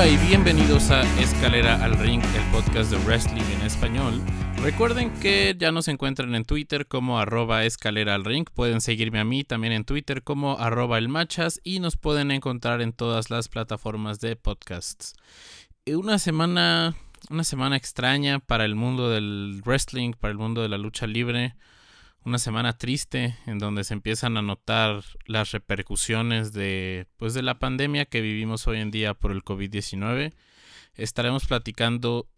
Hola y bienvenidos a Escalera al Ring, el podcast de wrestling en español. Recuerden que ya nos encuentran en Twitter como arroba escalera al ring. Pueden seguirme a mí también en Twitter como arroba el machas y nos pueden encontrar en todas las plataformas de podcasts. Eh, una semana, una semana extraña para el mundo del wrestling, para el mundo de la lucha libre. Una semana triste en donde se empiezan a notar las repercusiones de, pues, de la pandemia que vivimos hoy en día por el COVID-19. Estaremos platicando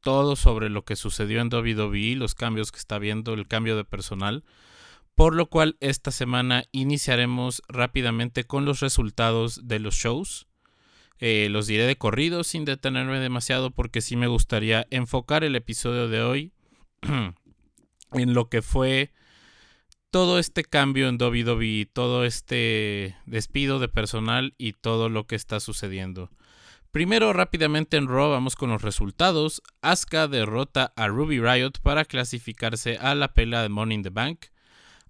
todo sobre lo que sucedió en WWE, los cambios que está viendo, el cambio de personal. Por lo cual esta semana iniciaremos rápidamente con los resultados de los shows. Eh, los diré de corrido sin detenerme demasiado porque sí me gustaría enfocar el episodio de hoy en lo que fue todo este cambio en WWE, todo este despido de personal y todo lo que está sucediendo. Primero, rápidamente en Raw, vamos con los resultados. Asuka derrota a Ruby Riot para clasificarse a la pelea de Money in the Bank.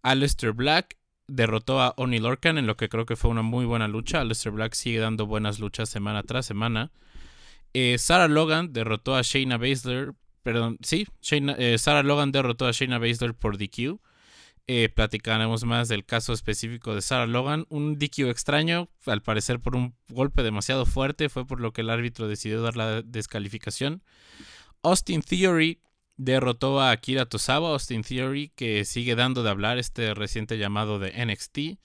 Aleister Black derrotó a Oni Lorcan en lo que creo que fue una muy buena lucha. Aleister Black sigue dando buenas luchas semana tras semana. Eh, Sarah Logan derrotó a Shayna Baszler. Perdón, sí, eh, Sarah Logan derrotó a Shayna Baszler por DQ. Eh, platicaremos más del caso específico de Sarah Logan. Un DQ extraño, al parecer por un golpe demasiado fuerte, fue por lo que el árbitro decidió dar la descalificación. Austin Theory derrotó a Akira Tosawa. Austin Theory, que sigue dando de hablar este reciente llamado de NXT.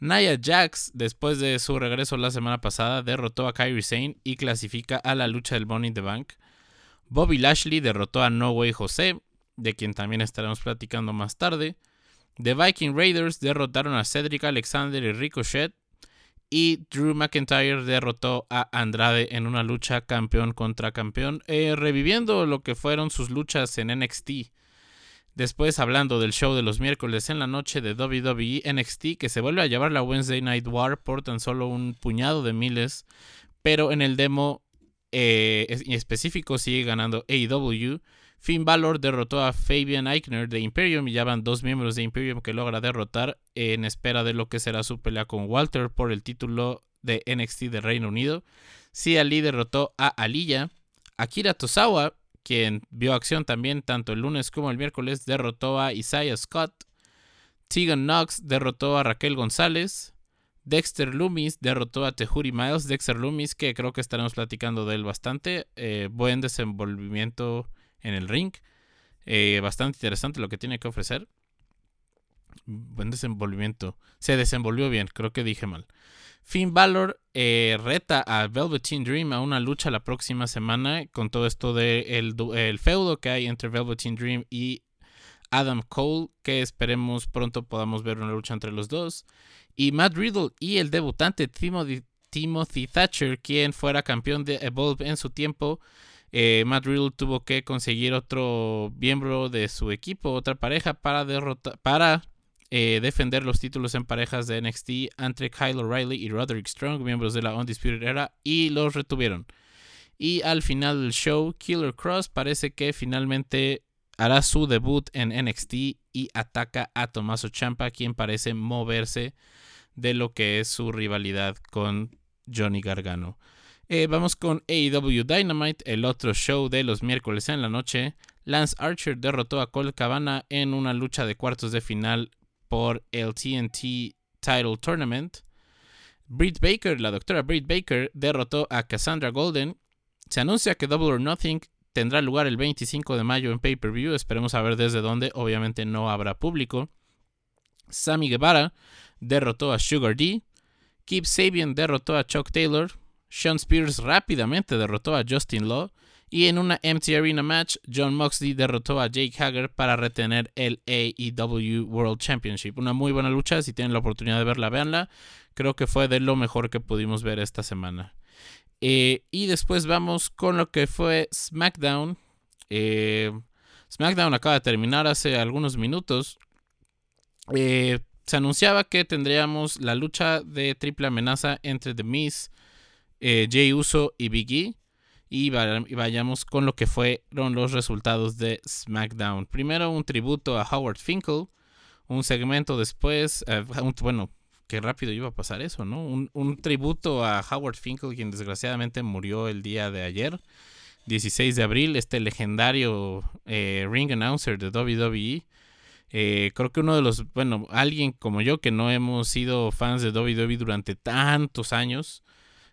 Nia Jax, después de su regreso la semana pasada, derrotó a Kyrie Sane y clasifica a la lucha del Money in the Bank. Bobby Lashley derrotó a No Way José, de quien también estaremos platicando más tarde. The Viking Raiders derrotaron a Cedric Alexander y Ricochet. Y Drew McIntyre derrotó a Andrade en una lucha campeón contra campeón, eh, reviviendo lo que fueron sus luchas en NXT. Después hablando del show de los miércoles en la noche de WWE NXT, que se vuelve a llevar la Wednesday Night War por tan solo un puñado de miles, pero en el demo eh, específico sigue ganando AEW. Finn Balor derrotó a Fabian Eichner de Imperium y ya van dos miembros de Imperium que logra derrotar en espera de lo que será su pelea con Walter por el título de NXT de Reino Unido. Sia Lee derrotó a Aliyah. Akira Tosawa, quien vio acción también tanto el lunes como el miércoles, derrotó a Isaiah Scott. Tegan Knox derrotó a Raquel González. Dexter Loomis derrotó a Tehuri Miles. Dexter Loomis, que creo que estaremos platicando de él bastante. Eh, buen desenvolvimiento en el ring. Eh, bastante interesante lo que tiene que ofrecer. Buen desenvolvimiento. Se desenvolvió bien, creo que dije mal. Finn Balor eh, reta a Velveteen Dream a una lucha la próxima semana con todo esto del de el feudo que hay entre Velveteen Dream y Adam Cole, que esperemos pronto podamos ver una lucha entre los dos. Y Matt Riddle y el debutante Timothy, Thatcher, quien fuera campeón de Evolve en su tiempo, eh, Matt Riddle tuvo que conseguir otro miembro de su equipo, otra pareja, para, derrotar, para eh, defender los títulos en parejas de NXT entre Kyle O'Reilly y Roderick Strong, miembros de la Undisputed Era, y los retuvieron. Y al final del show, Killer Cross parece que finalmente hará su debut en NXT y ataca a Tommaso Champa, quien parece moverse de lo que es su rivalidad con Johnny Gargano. Eh, vamos con AEW Dynamite, el otro show de los miércoles en la noche. Lance Archer derrotó a Colt Cabana en una lucha de cuartos de final por el TNT Title Tournament. Britt Baker, la doctora Britt Baker, derrotó a Cassandra Golden. Se anuncia que Double or Nothing tendrá lugar el 25 de mayo en pay-per-view. Esperemos a ver desde dónde. Obviamente no habrá público. Sammy Guevara derrotó a Sugar D. Keith Sabian derrotó a Chuck Taylor. Sean Spears rápidamente derrotó a Justin Law y en una Empty Arena match, John Moxley derrotó a Jake Hager para retener el AEW World Championship. Una muy buena lucha, si tienen la oportunidad de verla, véanla. Creo que fue de lo mejor que pudimos ver esta semana. Eh, y después vamos con lo que fue SmackDown. Eh, SmackDown acaba de terminar hace algunos minutos. Eh, se anunciaba que tendríamos la lucha de triple amenaza entre The Miz, Jay Uso y Big E. Y vayamos con lo que fueron los resultados de SmackDown. Primero un tributo a Howard Finkel. Un segmento después, bueno, qué rápido iba a pasar eso, ¿no? Un, tributo a Howard Finkel, quien desgraciadamente murió el día de ayer, 16 de abril, este legendario eh, ring announcer de WWE. Eh, creo que uno de los, bueno, alguien como yo que no hemos sido fans de WWE durante tantos años.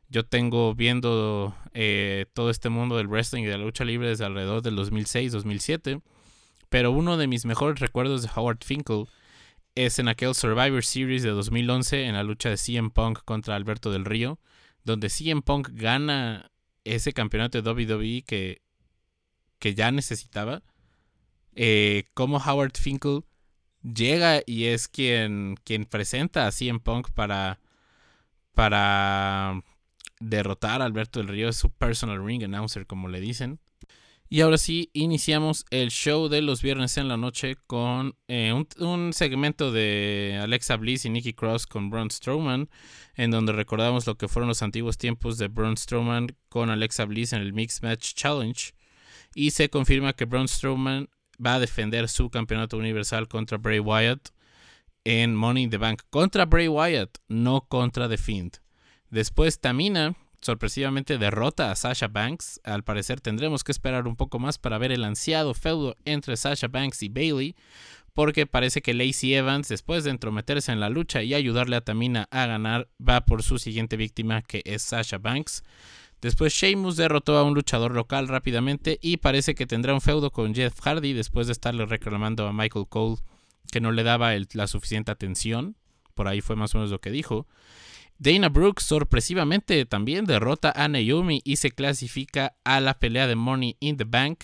Yo tengo viendo eh, todo este mundo del wrestling y de la lucha libre desde alrededor del 2006-2007. Pero uno de mis mejores recuerdos de Howard Finkel es en aquel Survivor Series de 2011 en la lucha de CM Punk contra Alberto del Río, donde CM Punk gana ese campeonato de WWE que, que ya necesitaba. Eh, como Howard Finkel llega y es quien, quien presenta a CM Punk para, para derrotar a Alberto del Río, es su personal ring announcer, como le dicen. Y ahora sí, iniciamos el show de los viernes en la noche con eh, un, segmento de Alexa Bliss y Nikki Cross con Braun Strowman, en donde recordamos lo que fueron los antiguos tiempos de Braun Strowman con Alexa Bliss en el Mixed Match Challenge. Y se confirma que Braun Strowman va a defender su campeonato universal contra Bray Wyatt en Money in the Bank. Contra Bray Wyatt, no contra The Fiend. Después Tamina sorpresivamente derrota a Sasha Banks. Al parecer tendremos que esperar un poco más para ver el ansiado feudo entre Sasha Banks y Bailey, porque parece que Lacey Evans, después de entrometerse en la lucha y ayudarle a Tamina a ganar, va por su siguiente víctima, que es Sasha Banks. Después Sheamus derrotó a un luchador local rápidamente y parece que tendrá un feudo con Jeff Hardy después de estarle reclamando a Michael Cole que no le daba la suficiente atención. Por ahí fue más o menos lo que dijo. Dana Brooks sorpresivamente también derrota a Naomi y se clasifica a la pelea de Money in the Bank.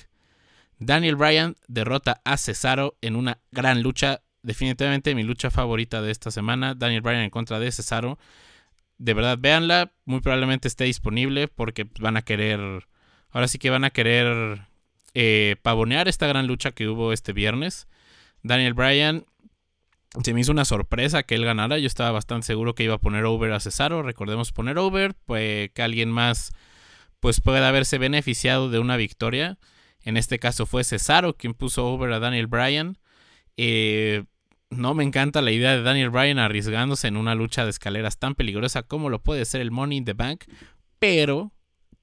Daniel Bryan derrota a Cesaro en una gran lucha, definitivamente mi lucha favorita de esta semana. Daniel Bryan en contra de Cesaro. De verdad, véanla, muy probablemente esté disponible porque van a querer, ahora sí que van a querer eh, pavonear esta gran lucha que hubo este viernes. Daniel Bryan se me hizo una sorpresa que él ganara. Yo estaba bastante seguro que iba a poner over a Cesaro. Recordemos poner over, pues que alguien más pues pueda haberse beneficiado de una victoria. En este caso fue Cesaro quien puso over a Daniel Bryan. Eh, no me encanta la idea de Daniel Bryan arriesgándose en una lucha de escaleras tan peligrosa como lo puede ser el Money in the Bank, pero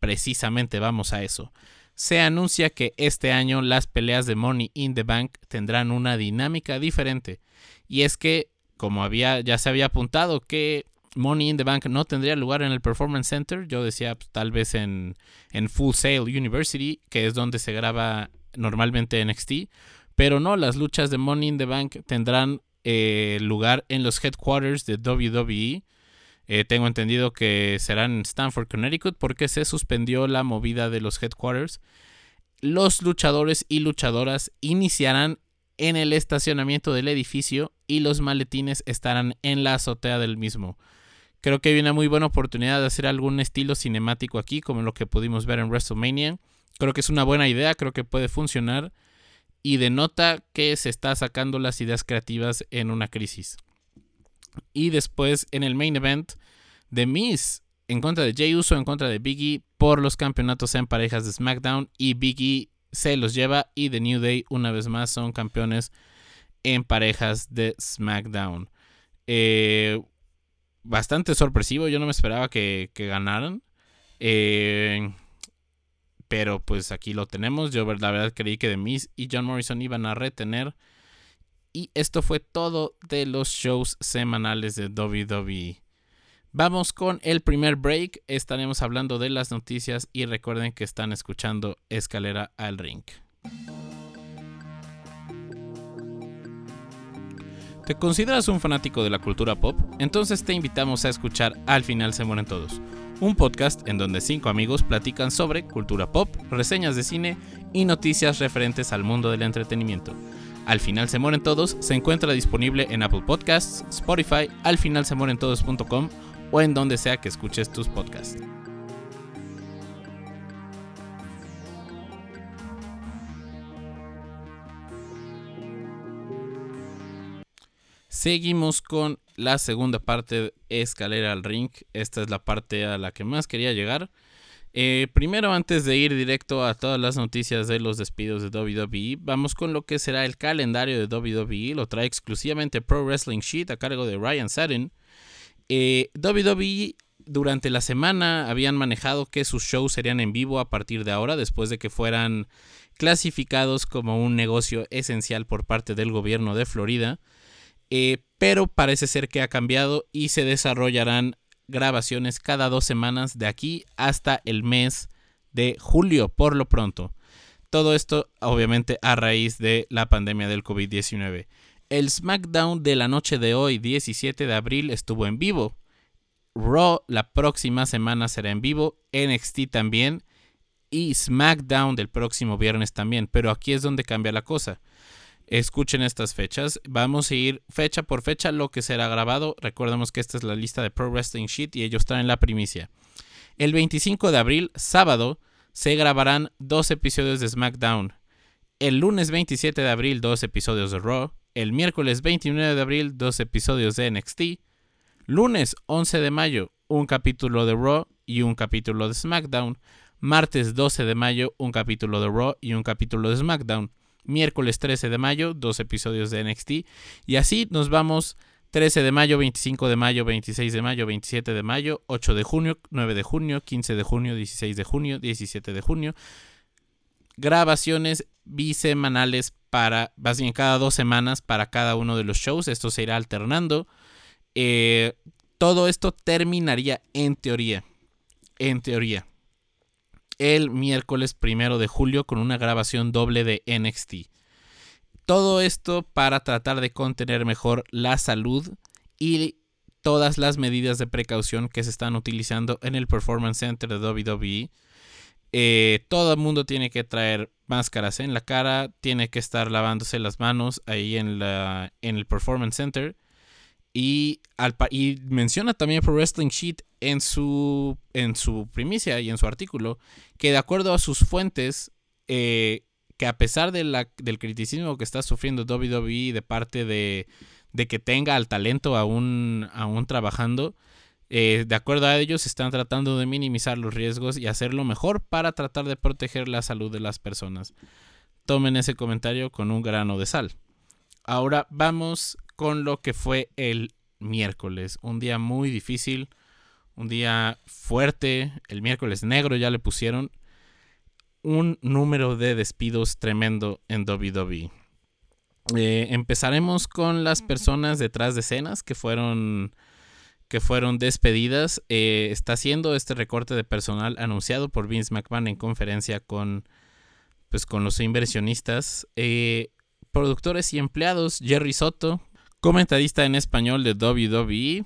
precisamente vamos a eso. Se anuncia que este año las peleas de Money in the Bank tendrán una dinámica diferente. Y es que, como había, ya se había apuntado que Money in the Bank no tendría lugar en el Performance Center, yo decía pues, tal vez en, en Full Sail University, que es donde se graba normalmente NXT, pero no, las luchas de Money in the Bank tendrán eh, lugar en los headquarters de WWE. Eh, tengo entendido que serán en Stanford, Connecticut, porque se suspendió la movida de los headquarters. Los luchadores y luchadoras iniciarán en el estacionamiento del edificio y los maletines estarán en la azotea del mismo. Creo que hay una muy buena oportunidad de hacer algún estilo cinemático aquí, como lo que pudimos ver en WrestleMania. Creo que es una buena idea, creo que puede funcionar y denota que se está sacando las ideas creativas en una crisis. Y después en el main event, The Miz en contra de Jay Uso, en contra de Biggie por los campeonatos en parejas de SmackDown y Biggie se los lleva y The New Day una vez más son campeones en parejas de SmackDown. Eh, bastante sorpresivo, yo no me esperaba que, ganaran. Eh, pero pues aquí lo tenemos. Yo la verdad creí que The Miz y John Morrison iban a retener. Y esto fue todo de los shows semanales de WWE. Vamos con el primer break. Estaremos hablando de las noticias y recuerden que están escuchando Escalera al Ring. ¿Te consideras un fanático de la cultura pop? Entonces te invitamos a escuchar Al final se mueren todos, un podcast en donde cinco amigos platican sobre cultura pop, reseñas de cine y noticias referentes al mundo del entretenimiento. Al final se mueren todos se encuentra disponible en Apple Podcasts, Spotify, alfinalsemuerentodos.com o en donde sea que escuches tus podcasts. Seguimos con la segunda parte de Escalera al Ring. Esta es la parte a la que más quería llegar. Eh, primero, antes de ir directo a todas las noticias de los despidos de WWE, vamos con lo que será el calendario de WWE. Lo trae exclusivamente Pro Wrestling Sheet a cargo de Ryan Satin. Eh, WWE durante la semana habían manejado que sus shows serían en vivo a partir de ahora, después de que fueran clasificados como un negocio esencial por parte del gobierno de Florida. Eh, pero parece ser que ha cambiado y se desarrollarán grabaciones cada dos semanas de aquí hasta el mes de julio, por lo pronto. Todo esto obviamente a raíz de la pandemia del COVID-19. El SmackDown de la noche de hoy, 17 de abril, estuvo en vivo. Raw la próxima semana será en vivo, NXT también y SmackDown del próximo viernes también. Pero aquí es donde cambia la cosa. Escuchen estas fechas. Vamos a ir fecha por fecha lo que será grabado. Recordemos que esta es la lista de Pro Wrestling Sheet y ellos traen la primicia. El 25 de abril, sábado, se grabarán dos episodios de SmackDown. El lunes 27 de abril, dos episodios de Raw. El miércoles 29 de abril, dos episodios de NXT. Lunes 11 de mayo, un capítulo de Raw y un capítulo de SmackDown. Martes 12 de mayo, un capítulo de Raw y un capítulo de SmackDown miércoles 13 de mayo, dos episodios de NXT. Y así nos vamos 13 de mayo, 25 de mayo, 26 de mayo, 27 de mayo, 8 de junio, 9 de junio, 15 de junio, 16 de junio, 17 de junio. Grabaciones bisemanales para, más bien cada dos semanas para cada uno de los shows. Esto se irá alternando. Eh, todo esto terminaría en teoría. En teoría el miércoles primero de julio con una grabación doble de NXT. Todo esto para tratar de contener mejor la salud y todas las medidas de precaución que se están utilizando en el Performance Center de WWE. Eh, todo el mundo tiene que traer máscaras en la cara, tiene que estar lavándose las manos ahí en, la, en el Performance Center. Y, y menciona también Pro Wrestling Sheet en su, en su primicia y en su artículo que de acuerdo a sus fuentes, eh, que a pesar de la, del criticismo que está sufriendo WWE de parte de, de que tenga al talento aún, aún trabajando, eh, de acuerdo a ellos están tratando de minimizar los riesgos y hacer lo mejor para tratar de proteger la salud de las personas. Tomen ese comentario con un grano de sal. Ahora vamos con lo que fue el miércoles. Un día muy difícil, un día fuerte. El miércoles negro ya le pusieron un número de despidos tremendo en WWE. Eh, empezaremos con las personas detrás de escenas que fueron que fueron despedidas. Eh, está haciendo este recorte de personal anunciado por Vince McMahon en conferencia con, pues, con los inversionistas. Eh, productores y empleados, Jerry Soto, comentarista en español de WWE.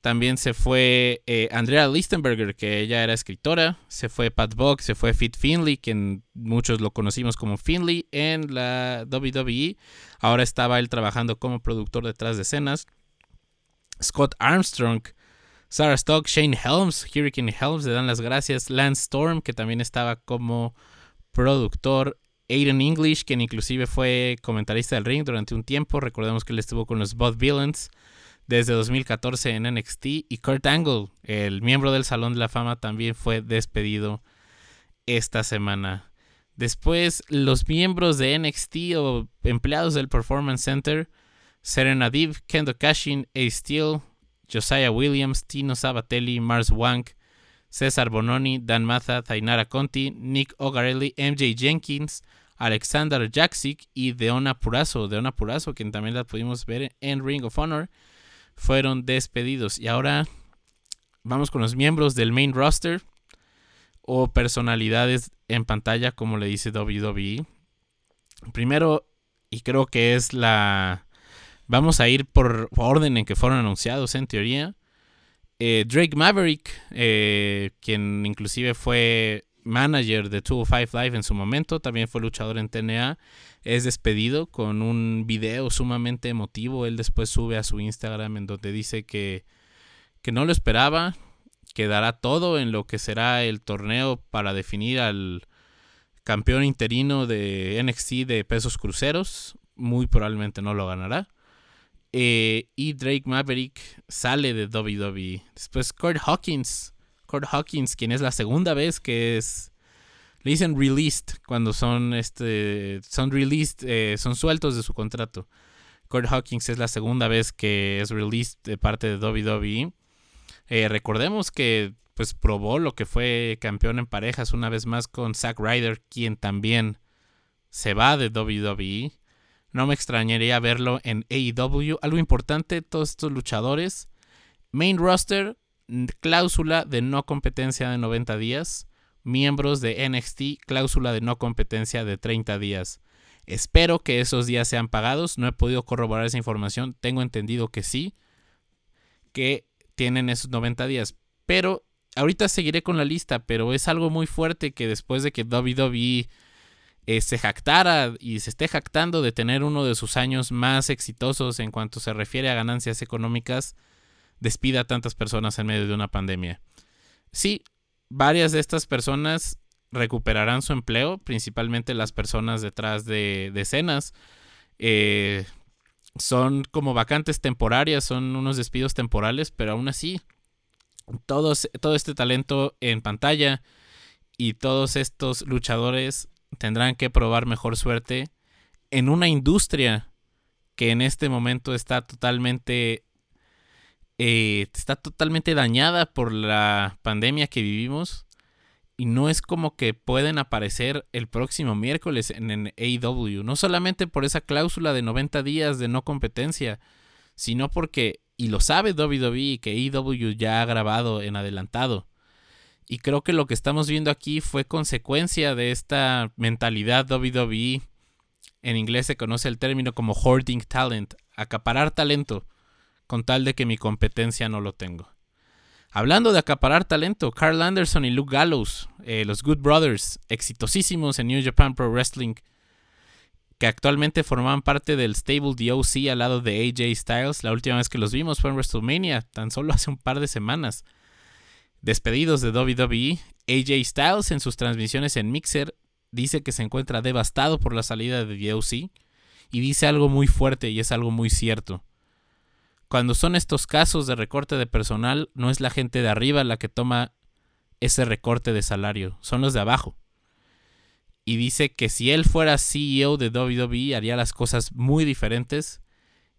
También se fue eh, Andrea Listenberger, que ella era escritora. Se fue Pat Buck, se fue Fit Finley, quien muchos lo conocimos como Finley en la WWE. Ahora estaba él trabajando como productor detrás de escenas. Scott Armstrong, Sarah Stock, Shane Helms, Hurricane Helms le dan las gracias. Lance Storm, que también estaba como productor. Aiden English, quien inclusive fue comentarista del ring durante un tiempo. Recordemos que él estuvo con los Bud Villains desde 2014 en NXT. Y Kurt Angle, el miembro del Salón de la Fama, también fue despedido esta semana. Después, los miembros de NXT o empleados del Performance Center, Serena Deeb, Kendo Kashin, Ace Steel, Josiah Williams, Tino Sabatelli, Mars Wank, César Bononi, Dan Matha, Tainara Conti, Nick Ogarelli, MJ Jenkins, Alexander Jaksic y Deona Purazo. Deona Purazo, quien también la pudimos ver en Ring of Honor, fueron despedidos. Y ahora vamos con los miembros del main roster o personalidades en pantalla, como le dice WWE. Primero, y creo que es la... Vamos a ir por orden en que fueron anunciados en teoría. Eh, Drake Maverick, eh, quien inclusive fue manager de 205 Live en su momento, también fue luchador en TNA, es despedido con un video sumamente emotivo. Él después sube a su Instagram en donde dice que, que no lo esperaba, que dará todo en lo que será el torneo para definir al campeón interino de NXT de pesos cruceros. Muy probablemente no lo ganará. Eh, y Drake Maverick sale de WWE. Después Kurt Hawkins. Kurt Hawkins, quien es la segunda vez que es. Le dicen released cuando son este. Son released, eh, son sueltos de su contrato. Kurt Hawkins es la segunda vez que es released de parte de WWE. Eh, recordemos que pues probó lo que fue campeón en parejas una vez más con Zack Ryder, quien también se va de WWE. No me extrañaría verlo en AEW. Algo importante, todos estos luchadores. Main roster, cláusula de no competencia de 90 días. Miembros de NXT, cláusula de no competencia de 30 días. Espero que esos días sean pagados. No he podido corroborar esa información. Tengo entendido que sí. Que tienen esos 90 días. Pero ahorita seguiré con la lista. Pero es algo muy fuerte que después de que WWE eh, se jactara y se esté jactando de tener uno de sus años más exitosos en cuanto se refiere a ganancias económicas, despida a tantas personas en medio de una pandemia. Sí, varias de estas personas recuperarán su empleo, principalmente las personas detrás de, escenas. Eh, son como vacantes temporarias, son unos despidos temporales, pero aún así, todo este talento en pantalla y todos estos luchadores tendrán que probar mejor suerte en una industria que en este momento está totalmente eh, está totalmente dañada por la pandemia que vivimos y no es como que pueden aparecer el próximo miércoles en, en AEW, no solamente por esa cláusula de 90 días de no competencia, sino porque, y lo sabe WWE, que AEW ya ha grabado en adelantado. Y creo que lo que estamos viendo aquí fue consecuencia de esta mentalidad WWE. En inglés se conoce el término como hoarding talent, acaparar talento, con tal de que mi competencia no lo tengo. Hablando de acaparar talento, Carl Anderson y Luke Gallows, eh, los Good Brothers, exitosísimos en New Japan Pro Wrestling, que actualmente formaban parte del stable DOC al lado de AJ Styles. La última vez que los vimos fue en WrestleMania, tan solo hace un par de semanas. Despedidos de WWE, AJ Styles en sus transmisiones en Mixer dice que se encuentra devastado por la salida de DOC y dice algo muy fuerte y es algo muy cierto. Cuando son estos casos de recorte de personal, no es la gente de arriba la que toma ese recorte de salario, son los de abajo. Y dice que si él fuera CEO de WWE haría las cosas muy diferentes.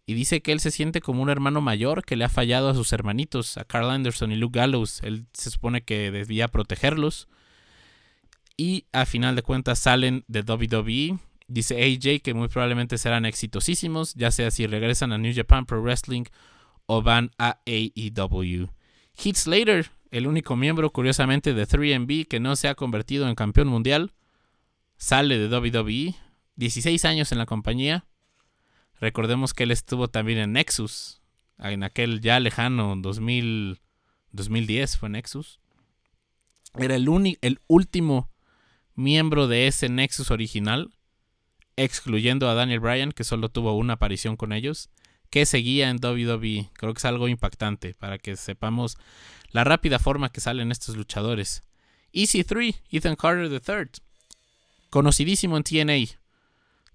Y dice que él se siente como un hermano mayor que le ha fallado a sus hermanitos, a Carl Anderson y Luke Gallows. Él se supone que debía protegerlos. Y a final de cuentas salen de WWE Dice AJ que muy probablemente serán exitosísimos, ya sea si regresan a New Japan Pro Wrestling o van a AEW. Heath Slater, el único miembro curiosamente de 3MB que no se ha convertido en campeón mundial, sale de WWE, 16 años en la compañía. Recordemos que él estuvo también en Nexus, en aquel ya lejano 2000, 2010 fue Nexus. Era el, el último miembro de ese Nexus original excluyendo a Daniel Bryan, que solo tuvo una aparición con ellos, que seguía en WWE. Creo que es algo impactante para que sepamos la rápida forma que salen estos luchadores. EC3, Ethan Carter III, conocidísimo en TNA,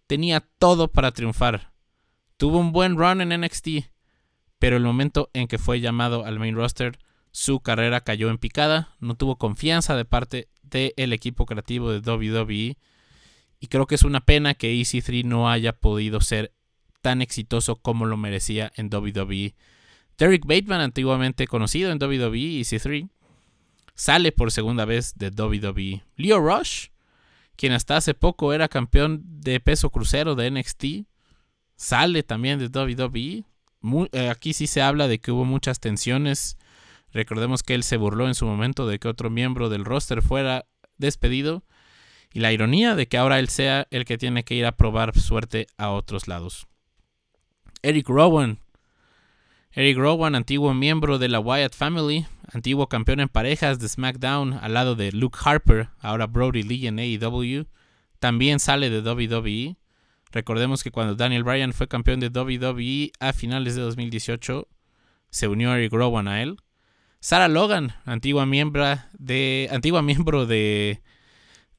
tenía todo para triunfar. Tuvo un buen run en NXT, pero el momento en que fue llamado al main roster, su carrera cayó en picada, no tuvo confianza de parte del equipo creativo de WWE y creo que es una pena que EC3 no haya podido ser tan exitoso como lo merecía en WWE. Derek Bateman, antiguamente conocido en WWE, EC3, sale por segunda vez de WWE. Leo Rush, quien hasta hace poco era campeón de peso crucero de NXT, sale también de WWE. Eh, aquí sí se habla de que hubo muchas tensiones. Recordemos que él se burló en su momento de que otro miembro del roster fuera despedido y la ironía de que ahora él sea el que tiene que ir a probar suerte a otros lados. Eric Rowan. Eric Rowan, antiguo miembro de la Wyatt Family, antiguo campeón en parejas de SmackDown al lado de Luke Harper, ahora Brody Lee en AEW, también sale de WWE. Recordemos que cuando Daniel Bryan fue campeón de WWE a finales de 2018, se unió Eric Rowan a él. Sarah Logan, antigua miembro de, antigua miembro de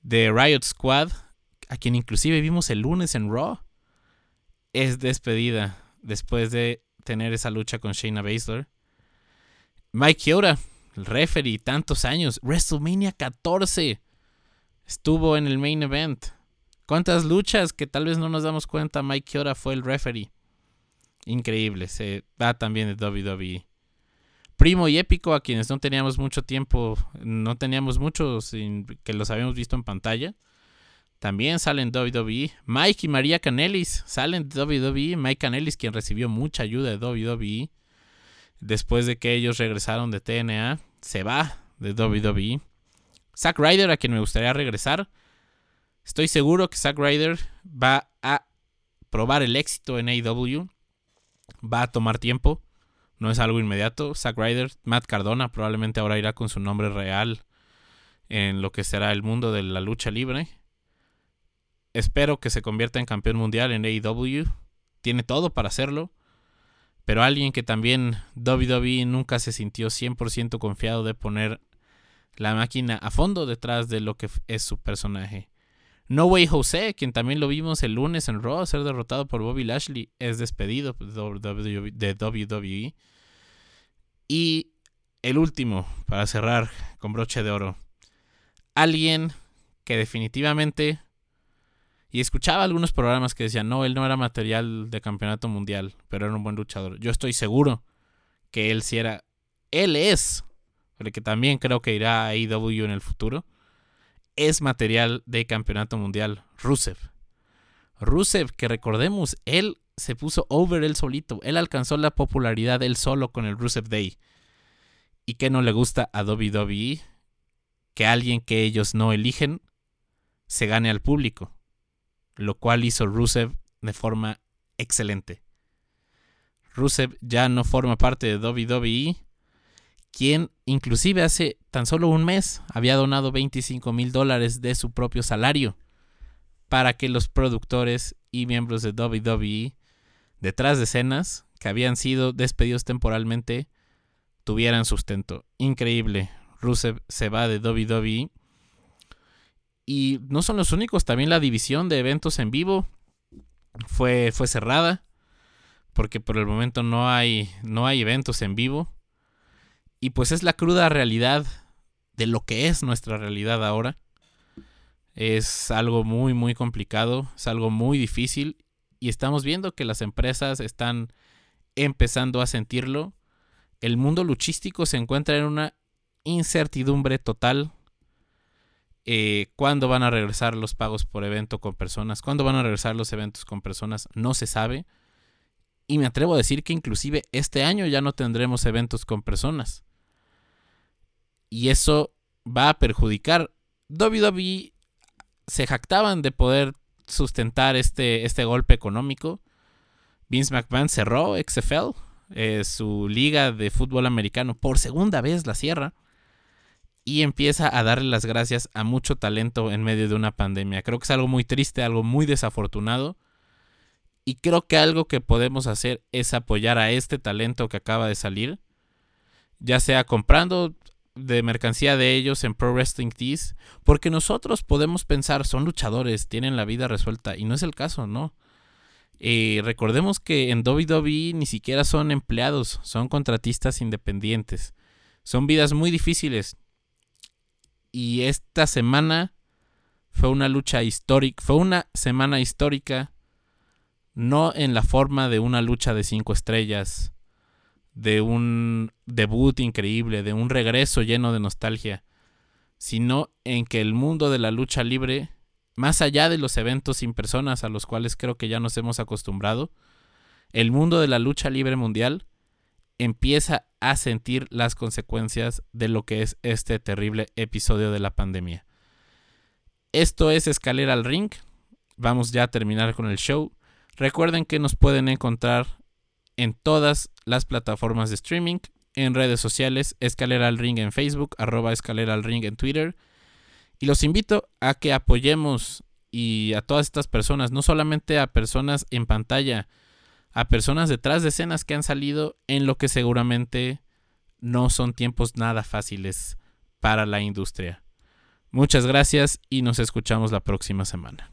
de Riot Squad, a quien inclusive vimos el lunes en Raw, es despedida después de tener esa lucha con Shayna Baszler. Mike Chioda, el referee, tantos años, WrestleMania 14, estuvo en el main event. ¿Cuántas luchas que tal vez no nos damos cuenta Mike Chioda fue el referee? Increíble, se va también de WWE. Primo y épico a quienes no teníamos mucho tiempo, no teníamos muchos que los habíamos visto en pantalla. También salen WWE. Mike y María Canelis salen de WWE. Mike Canelis, quien recibió mucha ayuda de WWE. Después de que ellos regresaron de TNA, se va de WWE. Zack Ryder, a quien me gustaría regresar. Estoy seguro que Zack Ryder va a probar el éxito en AEW. Va a tomar tiempo. No es algo inmediato. Zack Ryder, Matt Cardona probablemente ahora irá con su nombre real en lo que será el mundo de la lucha libre. Espero que se convierta en campeón mundial en AEW. Tiene todo para hacerlo. Pero alguien que también WWE nunca se sintió 100% confiado de poner la máquina a fondo detrás de lo que es su personaje. No Way Jose, quien también lo vimos el lunes en Raw, ser derrotado por Bobby Lashley, es despedido de WWE. Y el último, para cerrar con broche de oro. Alguien que definitivamente... Y escuchaba algunos programas que decían, no, él no era material de campeonato mundial, pero era un buen luchador. Yo estoy seguro que él sí era... Él es el que también creo que irá a AEW en el futuro, es material de campeonato mundial, Rusev. Rusev, que recordemos, él se puso over él solito, él alcanzó la popularidad él solo con el Rusev Day. ¿Y que no le gusta a WWE? Que alguien que ellos no eligen se gane al público, lo cual hizo Rusev de forma excelente. Rusev ya no forma parte de WWE, quien inclusive hace tan solo un mes había donado 25 mil dólares de su propio salario para que los productores y miembros de WWE detrás de escenas que habían sido despedidos temporalmente tuvieran sustento. Increíble. Rusev se va de WWE. Y no son los únicos, también la división de eventos en vivo fue, fue cerrada. Porque por el momento no hay, no hay eventos en vivo. Y pues es la cruda realidad de lo que es nuestra realidad ahora. Es algo muy, muy complicado, es algo muy difícil y estamos viendo que las empresas están empezando a sentirlo. El mundo luchístico se encuentra en una incertidumbre total. Eh, ¿Cuándo van a regresar los pagos por evento con personas? ¿Cuándo van a regresar los eventos con personas? No se sabe. Y me atrevo a decir que inclusive este año ya no tendremos eventos con personas y eso va a perjudicar. WWE se jactaban de poder sustentar este, este golpe económico. Vince McMahon cerró XFL, eh, su liga de fútbol americano, por segunda vez la cierra. Y empieza a darle las gracias a mucho talento en medio de una pandemia. Creo que es algo muy triste, algo muy desafortunado. Y creo que algo que podemos hacer es apoyar a este talento que acaba de salir. Ya sea comprando de mercancía de ellos en Pro Wrestling Tees, porque nosotros podemos pensar, son luchadores, tienen la vida resuelta, y no es el caso, ¿no? Recordemos que en WWE ni siquiera son empleados, son contratistas independientes. Son vidas muy difíciles. Y esta semana fue una lucha histórica, fue una semana histórica, no en la forma de una lucha de cinco estrellas, de un debut increíble, de un regreso lleno de nostalgia, sino en que el mundo de la lucha libre, más allá de los eventos sin personas a los cuales creo que ya nos hemos acostumbrado, el mundo de la lucha libre mundial empieza a sentir las consecuencias de lo que es este terrible episodio de la pandemia. Esto es Escalera al Ring. Vamos ya a terminar con el show. Recuerden que nos pueden encontrar en todas las plataformas de streaming, en redes sociales, Escalera al Ring en Facebook, arroba Escalera al Ring en Twitter. Y los invito a que apoyemos y a todas estas personas, no solamente a personas en pantalla, a personas detrás de escenas que han salido en lo que seguramente no son tiempos nada fáciles para la industria. Muchas gracias y nos escuchamos la próxima semana.